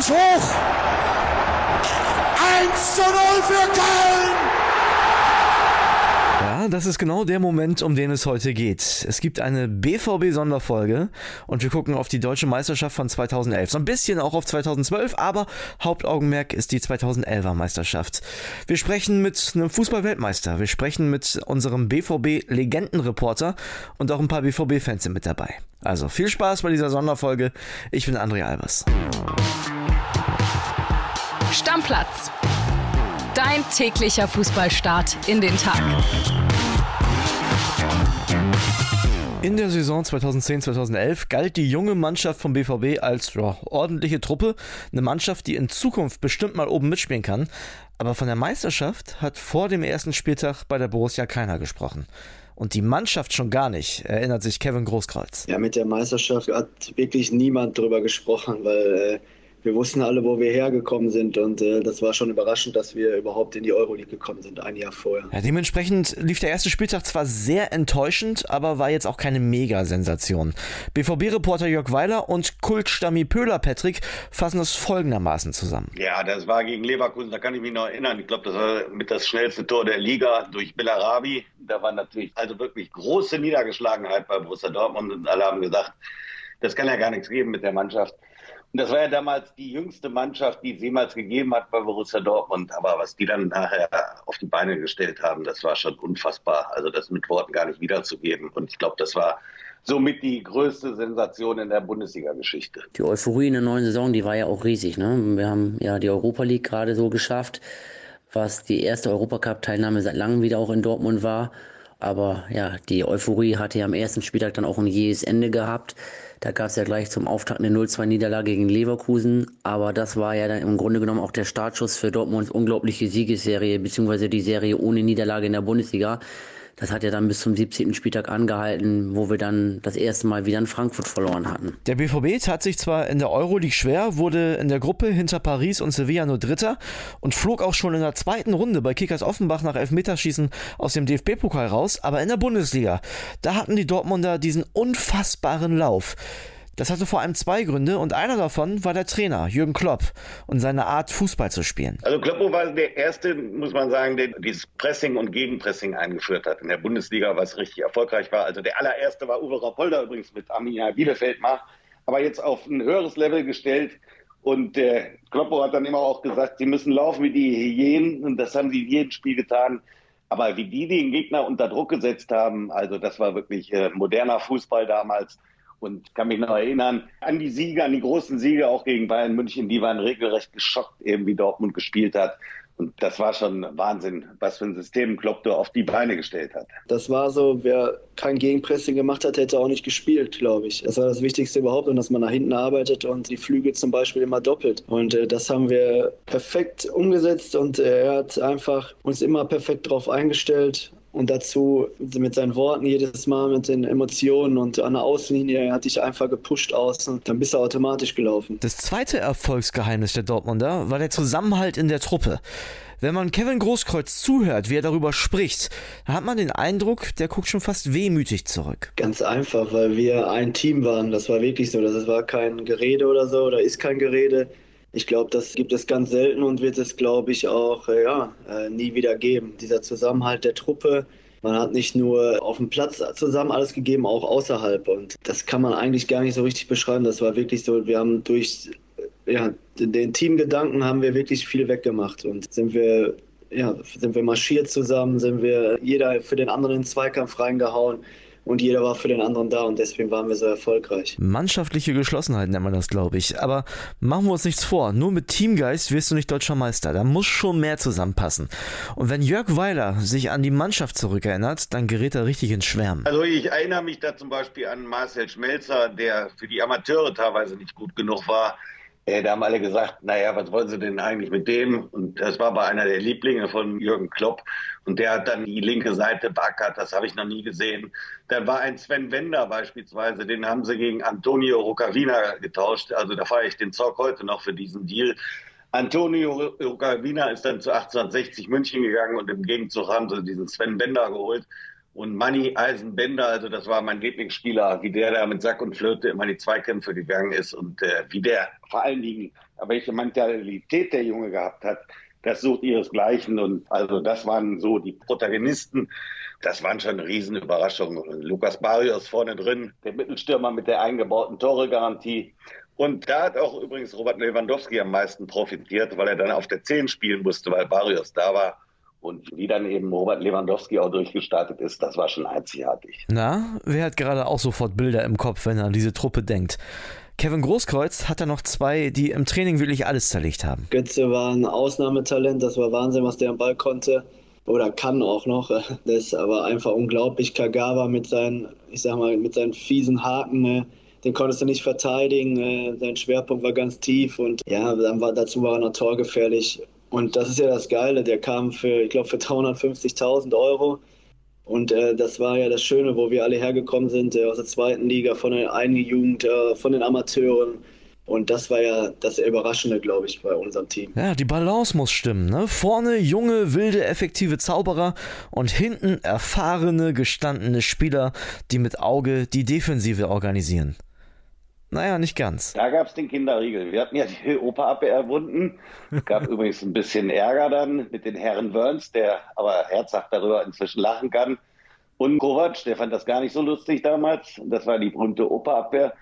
mich hoch. 1 zu 0 für Köln. Das ist genau der Moment, um den es heute geht. Es gibt eine BVB-Sonderfolge und wir gucken auf die deutsche Meisterschaft von 2011. So ein bisschen auch auf 2012, aber Hauptaugenmerk ist die 2011er Meisterschaft. Wir sprechen mit einem Fußball-Weltmeister, wir sprechen mit unserem BVB-Legendenreporter und auch ein paar BVB-Fans sind mit dabei. Also viel Spaß bei dieser Sonderfolge. Ich bin André Albers. Stammplatz. Dein täglicher Fußballstart in den Tag. In der Saison 2010-2011 galt die junge Mannschaft vom BVB als ja, ordentliche Truppe, eine Mannschaft, die in Zukunft bestimmt mal oben mitspielen kann. Aber von der Meisterschaft hat vor dem ersten Spieltag bei der Borussia keiner gesprochen. Und die Mannschaft schon gar nicht, erinnert sich Kevin Großkreuz. Ja, mit der Meisterschaft hat wirklich niemand drüber gesprochen, weil äh, wir wussten alle, wo wir hergekommen sind und äh, das war schon überraschend, dass wir überhaupt in die Euroleague gekommen sind, ein Jahr vorher. Ja, dementsprechend lief der erste Spieltag zwar sehr enttäuschend, aber war jetzt auch keine Mega-Sensation. BVB-Reporter Jörg Weiler und Kultstammi Pöhler Patrick fassen es folgendermaßen zusammen. Ja, das war gegen Leverkusen, da kann ich mich noch erinnern. Ich glaube, das war mit das schnellste Tor der Liga durch Bellarabi. Da war natürlich also wirklich große Niedergeschlagenheit bei Borussia Dortmund und alle haben gesagt, das kann ja gar nichts geben mit der Mannschaft. Und das war ja damals die jüngste Mannschaft, die es jemals gegeben hat bei Borussia Dortmund. Aber was die dann nachher auf die Beine gestellt haben, das war schon unfassbar. Also das mit Worten gar nicht wiederzugeben. Und ich glaube, das war somit die größte Sensation in der Bundesliga-Geschichte. Die Euphorie in der neuen Saison, die war ja auch riesig. Ne? Wir haben ja die Europa League gerade so geschafft, was die erste Europacup-Teilnahme seit langem wieder auch in Dortmund war. Aber ja, die Euphorie hatte ja am ersten Spieltag dann auch ein jähes Ende gehabt. Da gab es ja gleich zum Auftakt eine 0-2-Niederlage gegen Leverkusen. Aber das war ja dann im Grunde genommen auch der Startschuss für Dortmunds unglaubliche Siegesserie, beziehungsweise die Serie ohne Niederlage in der Bundesliga. Das hat ja dann bis zum 17. Spieltag angehalten, wo wir dann das erste Mal wieder in Frankfurt verloren hatten. Der BVB tat sich zwar in der Euroleague schwer, wurde in der Gruppe hinter Paris und Sevilla nur Dritter und flog auch schon in der zweiten Runde bei Kickers Offenbach nach Elfmeterschießen aus dem DFB-Pokal raus, aber in der Bundesliga, da hatten die Dortmunder diesen unfassbaren Lauf. Das hatte vor allem zwei Gründe und einer davon war der Trainer, Jürgen Klopp, und seine Art, Fußball zu spielen. Also Kloppo war der Erste, muss man sagen, der dieses Pressing und Gegenpressing eingeführt hat in der Bundesliga, was richtig erfolgreich war. Also der allererste war Uwe Rapolda übrigens mit Arminia Bielefeld aber jetzt auf ein höheres Level gestellt. Und äh, Kloppo hat dann immer auch gesagt, sie müssen laufen wie die Hyänen und das haben sie in jedem Spiel getan. Aber wie die den Gegner unter Druck gesetzt haben, also das war wirklich äh, moderner Fußball damals und kann mich noch erinnern an die Siege, an die großen Siege auch gegen Bayern München. Die waren regelrecht geschockt, eben wie Dortmund gespielt hat. Und das war schon Wahnsinn, was für ein System Klopp da auf die Beine gestellt hat. Das war so, wer kein Gegenpressing gemacht hat, hätte auch nicht gespielt, glaube ich. Das war das Wichtigste überhaupt und dass man nach hinten arbeitet und die Flüge zum Beispiel immer doppelt. Und äh, das haben wir perfekt umgesetzt und äh, er hat einfach uns immer perfekt darauf eingestellt und dazu mit seinen Worten jedes Mal, mit den Emotionen und an der Außenlinie hat dich einfach gepusht aus und dann bist du automatisch gelaufen. Das zweite Erfolgsgeheimnis der Dortmunder war der Zusammenhalt in der Truppe. Wenn man Kevin Großkreuz zuhört, wie er darüber spricht, dann hat man den Eindruck, der guckt schon fast wehmütig zurück. Ganz einfach, weil wir ein Team waren. Das war wirklich so. Das war kein Gerede oder so, oder ist kein Gerede. Ich glaube, das gibt es ganz selten und wird es, glaube ich, auch äh, ja, äh, nie wieder geben. Dieser Zusammenhalt der Truppe. Man hat nicht nur auf dem Platz zusammen alles gegeben, auch außerhalb. Und das kann man eigentlich gar nicht so richtig beschreiben. Das war wirklich so, wir haben durch äh, ja, den Teamgedanken haben wir wirklich viel weggemacht und sind wir ja, sind wir marschiert zusammen, sind wir jeder für den anderen in den Zweikampf reingehauen und jeder war für den anderen da und deswegen waren wir so erfolgreich. Mannschaftliche Geschlossenheit nennt man das, glaube ich. Aber machen wir uns nichts vor. Nur mit Teamgeist wirst du nicht deutscher Meister. Da muss schon mehr zusammenpassen. Und wenn Jörg Weiler sich an die Mannschaft zurückerinnert, dann gerät er richtig ins Schwärmen. Also ich erinnere mich da zum Beispiel an Marcel Schmelzer, der für die Amateure teilweise nicht gut genug war. Äh, da haben alle gesagt, naja, was wollen sie denn eigentlich mit dem? Und das war aber einer der Lieblinge von Jürgen Klopp. Und der hat dann die linke Seite beackert, das habe ich noch nie gesehen. Dann war ein Sven Wender beispielsweise, den haben sie gegen Antonio Rocavina getauscht. Also da fahre ich den Zock heute noch für diesen Deal. Antonio Rocavina ist dann zu 1860 München gegangen und im Gegenzug haben sie diesen Sven Bender geholt. Und Manny Eisenbender, also das war mein Lieblingsspieler, wie der da mit Sack und Flöte immer die Zweikämpfe gegangen ist und äh, wie der vor allen Dingen welche Mentalität der Junge gehabt hat, das sucht ihresgleichen. Und also das waren so die Protagonisten. Das waren schon Riesenüberraschungen. Lukas Barrios vorne drin, der Mittelstürmer mit der eingebauten Tore-Garantie. Und da hat auch übrigens Robert Lewandowski am meisten profitiert, weil er dann auf der 10 spielen musste, weil Barrios da war. Und wie dann eben Robert Lewandowski auch durchgestartet ist, das war schon einzigartig. Na, wer hat gerade auch sofort Bilder im Kopf, wenn er an diese Truppe denkt? Kevin Großkreuz hat da noch zwei, die im Training wirklich alles zerlegt haben. Götze war ein Ausnahmetalent, das war Wahnsinn, was der am Ball konnte. Oder kann auch noch. Das ist aber einfach unglaublich. Kagawa mit seinen, ich sag mal, mit seinen fiesen Haken, ne? den konntest du nicht verteidigen. Ne? Sein Schwerpunkt war ganz tief und ja, dann war, dazu war er noch torgefährlich. Und das ist ja das Geile, der kam für, ich glaube, für 350.000 Euro. Und äh, das war ja das Schöne, wo wir alle hergekommen sind, äh, aus der zweiten Liga, von der eigenen Jugend, äh, von den Amateuren. Und das war ja das Überraschende, glaube ich, bei unserem Team. Ja, die Balance muss stimmen. Ne? Vorne junge, wilde, effektive Zauberer und hinten erfahrene, gestandene Spieler, die mit Auge die Defensive organisieren. Naja, nicht ganz. Da gab es den Kinderriegel. Wir hatten ja die Operabwehr erwunden. Es gab übrigens ein bisschen Ärger dann mit den Herren Burns, der aber herzhaft darüber inzwischen lachen kann. Und Kovac, der fand das gar nicht so lustig damals. Das war die berühmte Operabwehr.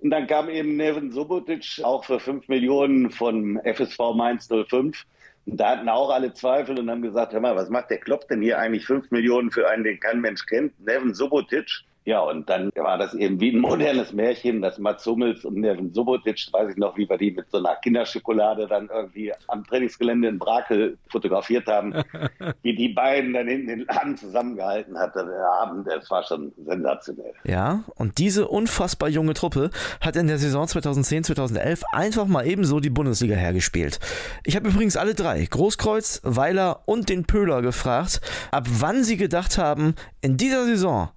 Und dann kam eben Neven Subotic, auch für 5 Millionen von FSV Mainz 05. Und da hatten auch alle Zweifel und haben gesagt, hör mal, was macht der Klopp denn hier eigentlich 5 Millionen für einen, den kein Mensch kennt? Neven Subotic. Ja, und dann war das eben wie ein modernes Märchen, dass Mats Hummels und Neven Subotic, weiß ich noch, wie wir die mit so einer Kinderschokolade dann irgendwie am Trainingsgelände in Brakel fotografiert haben, wie die beiden dann hinten den Laden zusammengehalten hat. Der Abend, das war schon sensationell. Ja, und diese unfassbar junge Truppe hat in der Saison 2010, 2011 einfach mal ebenso die Bundesliga hergespielt. Ich habe übrigens alle drei, Großkreuz, Weiler und den Pöhler gefragt, ab wann sie gedacht haben, in dieser Saison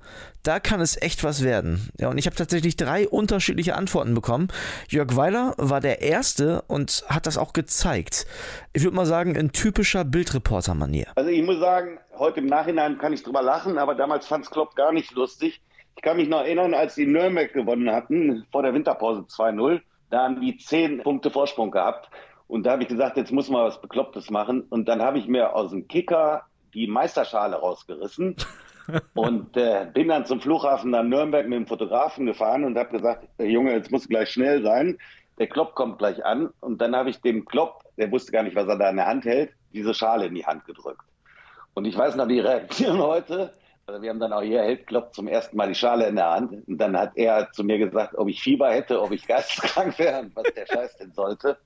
da kann es echt was werden. Ja, und ich habe tatsächlich drei unterschiedliche Antworten bekommen. Jörg Weiler war der Erste und hat das auch gezeigt. Ich würde mal sagen, in typischer Bildreporter-Manier. Also ich muss sagen, heute im Nachhinein kann ich drüber lachen, aber damals fand es Klopp gar nicht lustig. Ich kann mich noch erinnern, als die Nürnberg gewonnen hatten, vor der Winterpause 2-0, da haben die zehn Punkte Vorsprung gehabt. Und da habe ich gesagt, jetzt muss man was Beklopptes machen. Und dann habe ich mir aus dem Kicker die Meisterschale rausgerissen und äh, bin dann zum Flughafen nach Nürnberg mit dem Fotografen gefahren und habe gesagt, Junge, jetzt muss gleich schnell sein. Der Klopp kommt gleich an. Und dann habe ich dem Klopp, der wusste gar nicht, was er da in der Hand hält, diese Schale in die Hand gedrückt. Und ich weiß noch die Reaktion heute. Also wir haben dann auch hier hält Klopp zum ersten Mal die Schale in der Hand. Und dann hat er zu mir gesagt, ob ich Fieber hätte, ob ich geisteskrank wäre und was der Scheiß denn sollte.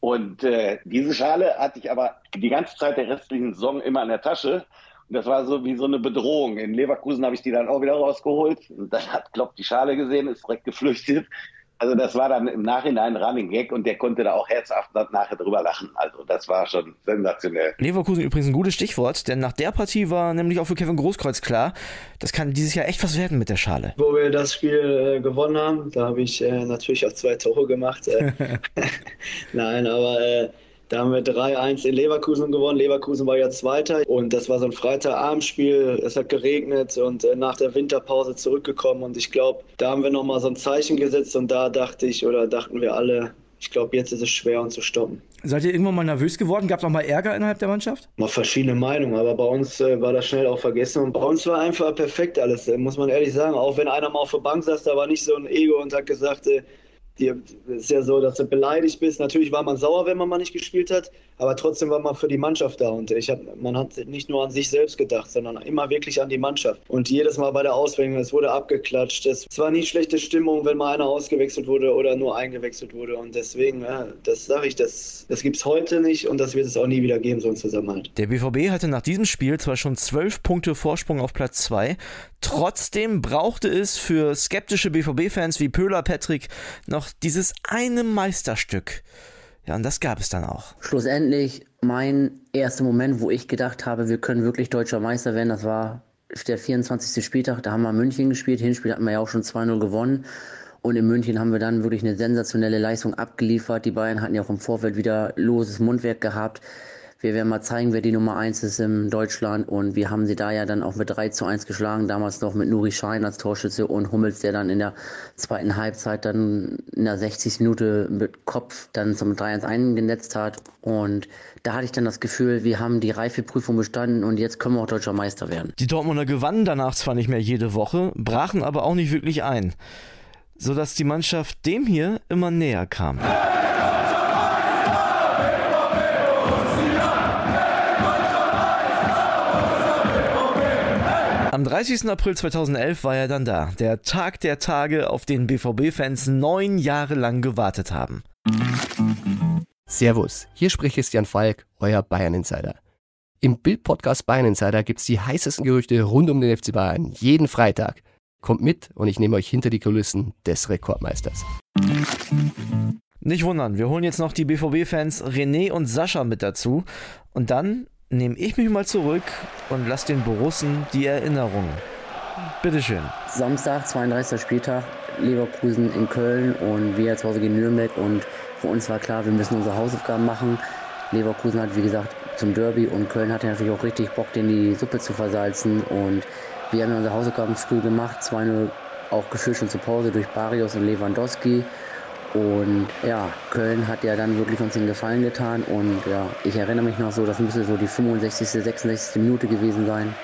Und äh, diese Schale hatte ich aber die ganze Zeit der restlichen Saison immer in der Tasche. Und das war so wie so eine Bedrohung. In Leverkusen habe ich die dann auch wieder rausgeholt. Und dann hat Klopp die Schale gesehen, ist direkt geflüchtet. Also das war dann im Nachhinein Running Gag und der konnte da auch herzhaft nachher drüber lachen. Also das war schon sensationell. Leverkusen übrigens ein gutes Stichwort, denn nach der Partie war nämlich auch für Kevin Großkreuz klar, das kann dieses Jahr echt was werden mit der Schale. Wo wir das Spiel äh, gewonnen haben, da habe ich äh, natürlich auch zwei Tore gemacht. Äh, Nein, aber äh, da haben wir 3-1 in Leverkusen gewonnen. Leverkusen war ja Zweiter und das war so ein Freitagabendspiel. Es hat geregnet und äh, nach der Winterpause zurückgekommen und ich glaube, da haben wir nochmal so ein Zeichen gesetzt und da dachte ich oder dachten wir alle, ich glaube, jetzt ist es schwer, uns zu stoppen. Seid ihr irgendwann mal nervös geworden? Gab es auch mal Ärger innerhalb der Mannschaft? Mal verschiedene Meinungen, aber bei uns äh, war das schnell auch vergessen. Und bei uns war einfach perfekt alles, äh, muss man ehrlich sagen. Auch wenn einer mal auf der Bank saß, da war nicht so ein Ego und hat gesagt, äh, es ist ja so, dass du beleidigt bist. Natürlich war man sauer, wenn man mal nicht gespielt hat, aber trotzdem war man für die Mannschaft da. Und ich hab, man hat nicht nur an sich selbst gedacht, sondern immer wirklich an die Mannschaft. Und jedes Mal bei der Auswechslung, es wurde abgeklatscht. Es war nie schlechte Stimmung, wenn mal einer ausgewechselt wurde oder nur eingewechselt wurde. Und deswegen, ja, das sage ich, das, das gibt es heute nicht und das wird es auch nie wieder geben, so ein Zusammenhalt. Der BVB hatte nach diesem Spiel zwar schon zwölf Punkte Vorsprung auf Platz 2, trotzdem brauchte es für skeptische BVB-Fans wie Pöhler Patrick noch dieses eine Meisterstück. Ja, und das gab es dann auch. Schlussendlich mein erster Moment, wo ich gedacht habe, wir können wirklich deutscher Meister werden, das war der 24. Spieltag. Da haben wir München gespielt. Hinspiel hatten wir ja auch schon 2-0 gewonnen. Und in München haben wir dann wirklich eine sensationelle Leistung abgeliefert. Die Bayern hatten ja auch im Vorfeld wieder loses Mundwerk gehabt. Wir werden mal zeigen, wer die Nummer 1 ist in Deutschland. Und wir haben sie da ja dann auch mit 3 zu 1 geschlagen, damals noch mit Nuri Schein als Torschütze und Hummels, der dann in der zweiten Halbzeit dann in der 60. Minute mit Kopf dann zum 3-1 eingenetzt hat. Und da hatte ich dann das Gefühl, wir haben die Reifeprüfung bestanden und jetzt können wir auch deutscher Meister werden. Die Dortmunder gewannen danach zwar nicht mehr jede Woche, brachen aber auch nicht wirklich ein, sodass die Mannschaft dem hier immer näher kam. Am 30. April 2011 war er dann da, der Tag der Tage, auf den BVB-Fans neun Jahre lang gewartet haben. Servus, hier spricht Christian Falk, euer Bayern-Insider. Im Bild-Podcast Bayern Insider gibt's die heißesten Gerüchte rund um den FC Bayern jeden Freitag. Kommt mit und ich nehme euch hinter die Kulissen des Rekordmeisters. Nicht wundern, wir holen jetzt noch die BVB-Fans René und Sascha mit dazu und dann nehme ich mich mal zurück und lasse den Borussen die Erinnerung. Bitteschön. Samstag, 32. Spieltag, Leverkusen in Köln und wir zu Hause gegen Nürnberg und für uns war klar, wir müssen unsere Hausaufgaben machen. Leverkusen hat, wie gesagt, zum Derby und Köln hatte natürlich auch richtig Bock, den die Suppe zu versalzen und wir haben unsere Hausaufgaben früh gemacht, 2-0 auch geführt schon zur Pause durch Barrios und Lewandowski und ja, Köln hat ja dann wirklich uns den Gefallen getan. Und ja, ich erinnere mich noch so, das müsste so die 65., 66. Minute gewesen sein.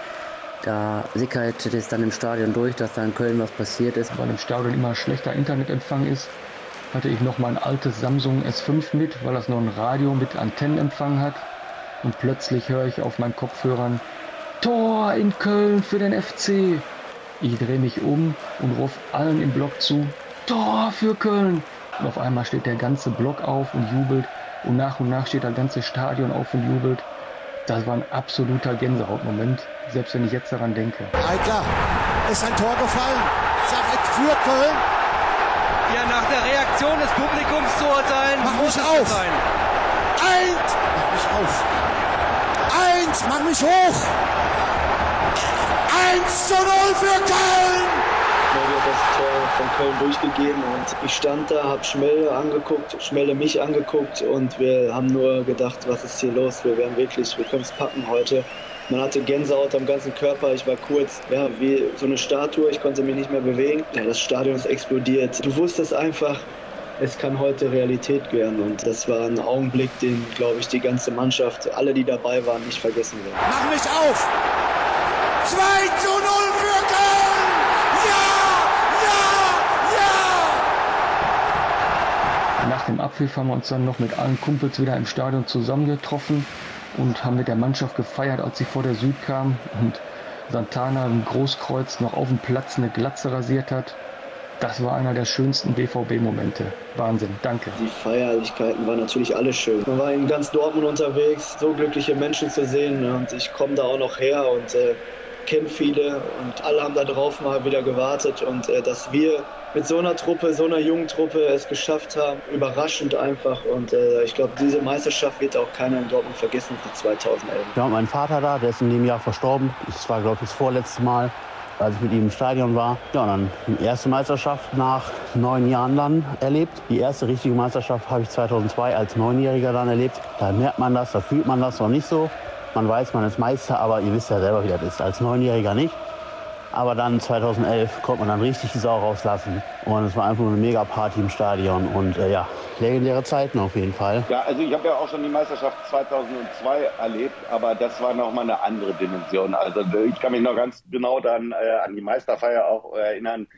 Da sickerte es dann im Stadion durch, dass da in Köln was passiert ist. Weil im Stadion immer schlechter Internetempfang ist, hatte ich noch mein altes Samsung S5 mit, weil das noch ein Radio mit Antennenempfang hat. Und plötzlich höre ich auf meinen Kopfhörern Tor in Köln für den FC. Ich drehe mich um und rufe allen im Block zu Tor für Köln. Und auf einmal steht der ganze Block auf und jubelt. Und nach und nach steht das ganze Stadion auf und jubelt. Das war ein absoluter Gänsehautmoment, selbst wenn ich jetzt daran denke. Eitler, ist ein Tor gefallen. Sag für Köln. Ja, nach der Reaktion des Publikums zu urteilen, mach muss mich es auf. sein. Eins, mach mich auf. Eins, mach mich hoch. 1 zu 0 für Köln. Schmelle das Tor von Köln durchgegeben und ich stand da, habe Schmelle angeguckt, Schmelle mich angeguckt und wir haben nur gedacht, was ist hier los? Wir werden wirklich, wir können es packen heute. Man hatte Gänsehaut am ganzen Körper, ich war kurz, ja, wie so eine Statue, ich konnte mich nicht mehr bewegen. Ja, das Stadion ist explodiert. Du wusstest einfach, es kann heute Realität werden und das war ein Augenblick, den, glaube ich, die ganze Mannschaft, alle, die dabei waren, nicht vergessen werden. Mach mich auf. 2 zu 0 für Köln. Ja, ja, ja. Nach dem Abpfiff haben wir uns dann noch mit allen Kumpels wieder im Stadion zusammengetroffen und haben mit der Mannschaft gefeiert, als sie vor der Süd kam und Santana im Großkreuz noch auf dem Platz eine Glatze rasiert hat. Das war einer der schönsten BVB-Momente. Wahnsinn, danke. Die Feierlichkeiten waren natürlich alle schön. Man war in ganz Dortmund unterwegs, so glückliche Menschen zu sehen und ich komme da auch noch her und äh, kenne viele und alle haben da drauf mal wieder gewartet und äh, dass wir mit so einer Truppe, so einer jungen Truppe es geschafft haben, überraschend einfach und äh, ich glaube, diese Meisterschaft wird auch keiner in Dortmund vergessen für 2011. Wir haben Vater da, der ist in dem Jahr verstorben. Das war, glaube ich, das vorletzte Mal, als ich mit ihm im Stadion war. Ja, dann die erste Meisterschaft nach neun Jahren dann erlebt. Die erste richtige Meisterschaft habe ich 2002 als Neunjähriger dann erlebt. Da merkt man das, da fühlt man das noch nicht so. Man weiß, man ist Meister, aber ihr wisst ja selber, wie das ist. Als Neunjähriger nicht. Aber dann 2011 konnte man dann richtig die Sau rauslassen. Und es war einfach eine Mega-Party im Stadion. Und äh, ja, legendäre Zeiten auf jeden Fall. Ja, also ich habe ja auch schon die Meisterschaft 2002 erlebt, aber das war nochmal eine andere Dimension. Also ich kann mich noch ganz genau dann äh, an die Meisterfeier auch erinnern.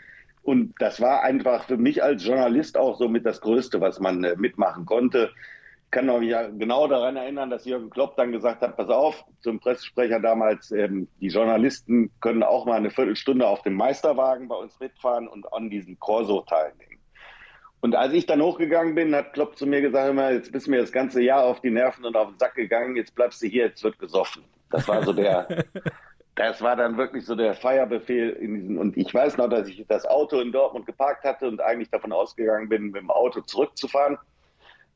Und das war einfach für mich als Journalist auch so mit das Größte, was man äh, mitmachen konnte. Ich kann mich genau daran erinnern, dass Jürgen Klopp dann gesagt hat, pass auf, zum Pressesprecher damals, ähm, die Journalisten können auch mal eine Viertelstunde auf dem Meisterwagen bei uns mitfahren und an diesem Corso teilnehmen. Und als ich dann hochgegangen bin, hat Klopp zu mir gesagt, immer, jetzt bist du mir das ganze Jahr auf die Nerven und auf den Sack gegangen, jetzt bleibst du hier, jetzt wird gesoffen. Das war so der, das war dann wirklich so der Feierbefehl in diesen, und ich weiß noch, dass ich das Auto in Dortmund geparkt hatte und eigentlich davon ausgegangen bin, mit dem Auto zurückzufahren.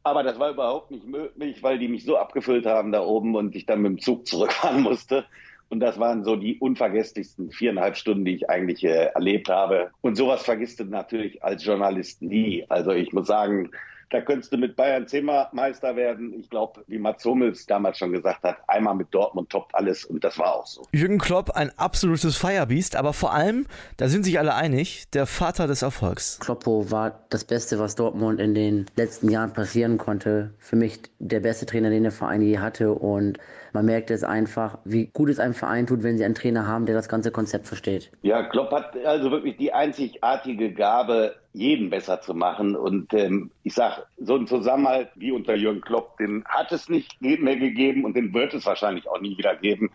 Aber das war überhaupt nicht möglich, weil die mich so abgefüllt haben da oben und ich dann mit dem Zug zurückfahren musste. Und das waren so die unvergesslichsten viereinhalb Stunden, die ich eigentlich äh, erlebt habe. Und sowas vergisst du natürlich als Journalist nie. Also ich muss sagen, Da könntest du mit Bayern zehnmal Meister werden. Ich glaube, wie Mats Hummels damals schon gesagt hat, einmal mit Dortmund toppt alles und das war auch so. Jürgen Klopp, ein absolutes Firebeast, aber vor allem, da sind sich alle einig, der Vater des Erfolgs. Kloppo war das Beste, was Dortmund in den letzten Jahren passieren konnte. Für mich der beste Trainer, den der Verein je hatte und man merkt es einfach, wie gut es einem Verein tut, wenn sie einen Trainer haben, der das ganze Konzept versteht. Ja, Klopp hat also wirklich die einzigartige Gabe, jeden besser zu machen. Und ähm, ich sage, so ein Zusammenhalt wie unter Jürgen Klopp, den hat es nicht mehr gegeben und den wird es wahrscheinlich auch nie wieder geben.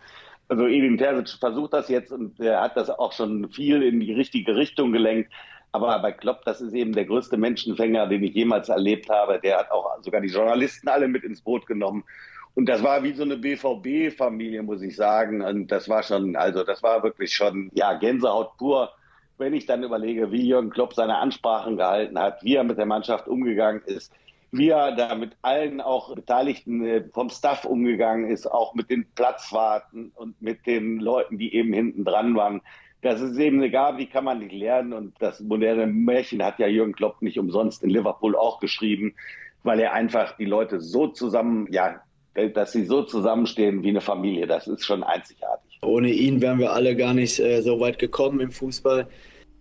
Also Edin Terzic versucht das jetzt und er hat das auch schon viel in die richtige Richtung gelenkt. Aber bei Klopp, das ist eben der größte Menschenfänger, den ich jemals erlebt habe. Der hat auch sogar die Journalisten alle mit ins Boot genommen. Und das war wie so eine BVB-Familie, muss ich sagen. Und das war schon, also das war wirklich schon, ja, Gänsehaut pur. Wenn ich dann überlege, wie Jürgen Klopp seine Ansprachen gehalten hat, wie er mit der Mannschaft umgegangen ist, wie er da mit allen auch Beteiligten äh, vom Staff umgegangen ist, auch mit den Platzwarten und mit den Leuten, die eben hinten dran waren. Das ist eben eine Gabe, die kann man nicht lernen. Und das moderne Märchen hat ja Jürgen Klopp nicht umsonst in Liverpool auch geschrieben, weil er einfach die Leute so zusammen, ja, dass sie so zusammenstehen wie eine Familie. Das ist schon einzigartig. Ohne ihn wären wir alle gar nicht äh, so weit gekommen im Fußball.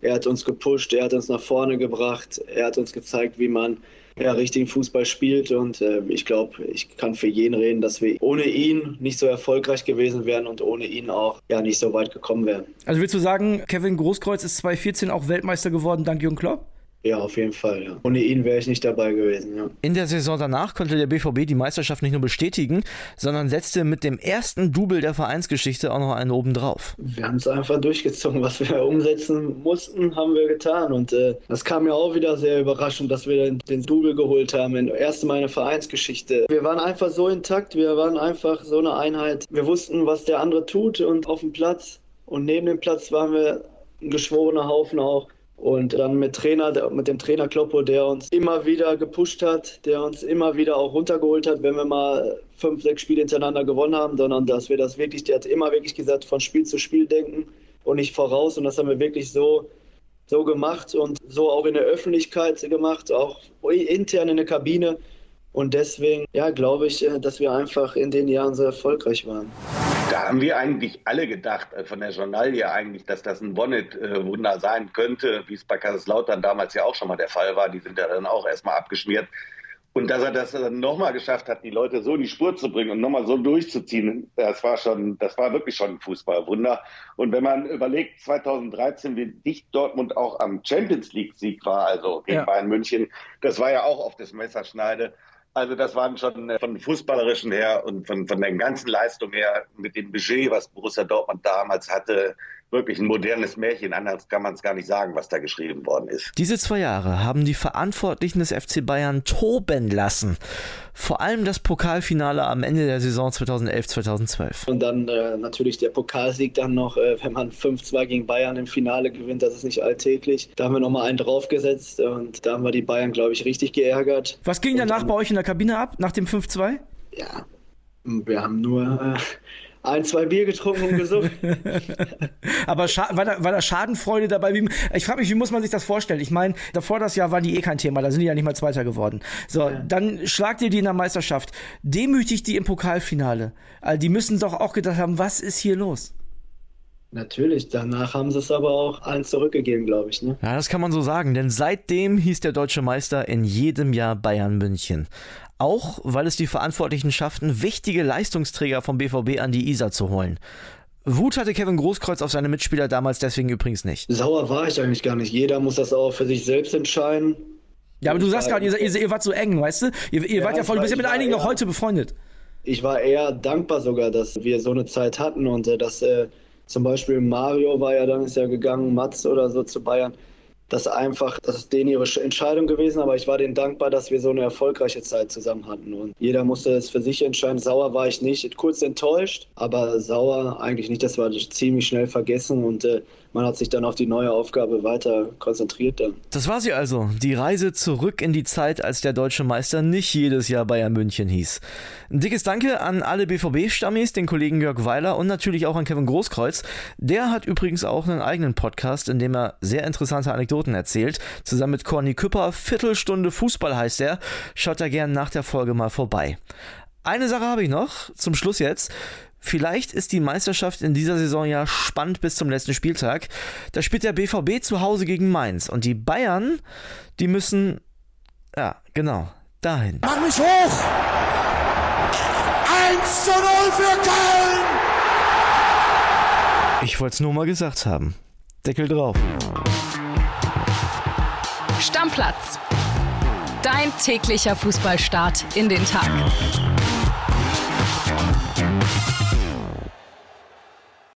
Er hat uns gepusht, er hat uns nach vorne gebracht, er hat uns gezeigt, wie man ja, richtigen Fußball spielt. Und äh, ich glaube, ich kann für jeden reden, dass wir ohne ihn nicht so erfolgreich gewesen wären und ohne ihn auch ja, nicht so weit gekommen wären. Also willst du sagen, Kevin Großkreuz ist 2014 auch Weltmeister geworden dank Jürgen Klopp? Ja, auf jeden Fall. Ja. Ohne ihn wäre ich nicht dabei gewesen. Ja. In der Saison danach konnte der BVB die Meisterschaft nicht nur bestätigen, sondern setzte mit dem ersten Double der Vereinsgeschichte auch noch einen obendrauf. Wir haben es einfach durchgezogen. Was wir umsetzen mussten, haben wir getan. Und äh, das kam mir auch wieder sehr überraschend, dass wir den, den Double geholt haben. In erste Mal in der Vereinsgeschichte. Wir waren einfach so intakt. Wir waren einfach so eine Einheit. Wir wussten, was der andere tut und auf dem Platz. Und neben dem Platz waren wir ein geschworener Haufen auch. Und dann mit Trainer, mit dem Trainer Kloppo, der uns immer wieder gepusht hat, der uns immer wieder auch runtergeholt hat, wenn wir mal fünf, sechs Spiele hintereinander gewonnen haben, sondern dass wir das wirklich, der hat immer wirklich gesagt, von Spiel zu Spiel denken und nicht voraus. Und das haben wir wirklich so, so gemacht und so auch in der Öffentlichkeit gemacht, auch intern in der Kabine. Und deswegen, ja, glaube ich, äh, dass wir einfach in den Jahren so erfolgreich waren. Da haben wir eigentlich alle gedacht, äh, von der Journalie eigentlich, dass das ein Bonnet-Wunder sein könnte, wie es bei Kaiserslautern damals ja auch schon mal der Fall war. Die sind ja dann auch erstmal abgeschmiert. Und dass er das dann nochmal geschafft hat, die Leute so in die Spur zu bringen und nochmal so durchzuziehen, das war schon, das war wirklich schon ein Fußballwunder. Und wenn man überlegt, 2013, wie dicht Dortmund auch am Champions League-Sieg war, also gegen ja. Bayern München, das war ja auch auf das Messerschneide. Also das waren schon äh, von fußballerischen her und von, von der ganzen Leistung her mit dem Budget, was Borussia Dortmund damals hatte, wirklich ein modernes Märchen. Anders kann man es gar nicht sagen, was da geschrieben worden ist. Diese zwei Jahre haben die Verantwortlichen des FC Bayern toben lassen. Vor allem das Pokalfinale am Ende der Saison 2011-2012. Und dann äh, natürlich der Pokalsieg dann noch, äh, wenn man 5-2 gegen Bayern im Finale gewinnt, das ist nicht alltäglich. Da haben wir nochmal einen draufgesetzt und da haben wir die Bayern, glaube ich, richtig geärgert. Was ging danach bei euch in der Kabine ab, nach dem 5-2? Ja, wir haben nur... Äh, ein, zwei Bier getrunken und gesucht. Aber war da, war da Schadenfreude dabei? Wie, ich frage mich, wie muss man sich das vorstellen? Ich meine, davor das Jahr waren die eh kein Thema, da sind die ja nicht mal Zweiter geworden. So, ja. dann schlagt ihr die in der Meisterschaft, demütigt die im Pokalfinale. Also die müssen doch auch gedacht haben, was ist hier los? Natürlich, danach haben sie es aber auch allen zurückgegeben, glaube ich. Ne? Ja, das kann man so sagen, denn seitdem hieß der deutsche Meister in jedem Jahr Bayern München. Auch weil es die Verantwortlichen schafften, wichtige Leistungsträger vom BVB an die Isar zu holen. Wut hatte Kevin Großkreuz auf seine Mitspieler damals deswegen übrigens nicht. Sauer war ich eigentlich gar nicht. Jeder muss das auch für sich selbst entscheiden. Ja, aber du sagst gerade, ihr, ihr, ihr, wart so eng, weißt du? Ihr, ihr ja, wart ja voll, du bist ja mit einigen noch heute befreundet. Ich war eher dankbar sogar, dass wir so eine Zeit hatten und äh, dass äh, zum Beispiel Mario war ja dann ist ja gegangen, Mats oder so zu Bayern das einfach, das ist denen ihre Entscheidung gewesen, aber ich war denen dankbar, dass wir so eine erfolgreiche Zeit zusammen hatten. Und jeder musste es für sich entscheiden. Sauer war ich nicht, kurz enttäuscht, aber sauer eigentlich nicht. Das war ziemlich schnell vergessen und äh, man hat sich dann auf die neue Aufgabe weiter konzentriert dann. Das war sie also, die Reise zurück in die Zeit, als der deutsche Meister nicht jedes Jahr Bayern München hieß. Ein dickes Danke an alle BVB-Stammis, den Kollegen Jörg Weiler und natürlich auch an Kevin Großkreuz. Der hat übrigens auch einen eigenen Podcast, in dem er sehr interessante Anekdoten erzählt. Zusammen mit Corny Küpper, Viertelstunde Fußball heißt er. Schaut da gern nach der Folge mal vorbei. Eine Sache habe ich noch, zum Schluss jetzt. Vielleicht ist die Meisterschaft in dieser Saison ja spannend bis zum letzten Spieltag. Da spielt der BVB zu Hause gegen Mainz und die Bayern, die müssen, ja, genau, dahin. Mach mich hoch! 1 zu 0 für Köln! Ich wollte es nur mal gesagt haben. Deckel drauf. Stammplatz. Dein täglicher Fußballstart in den Tag.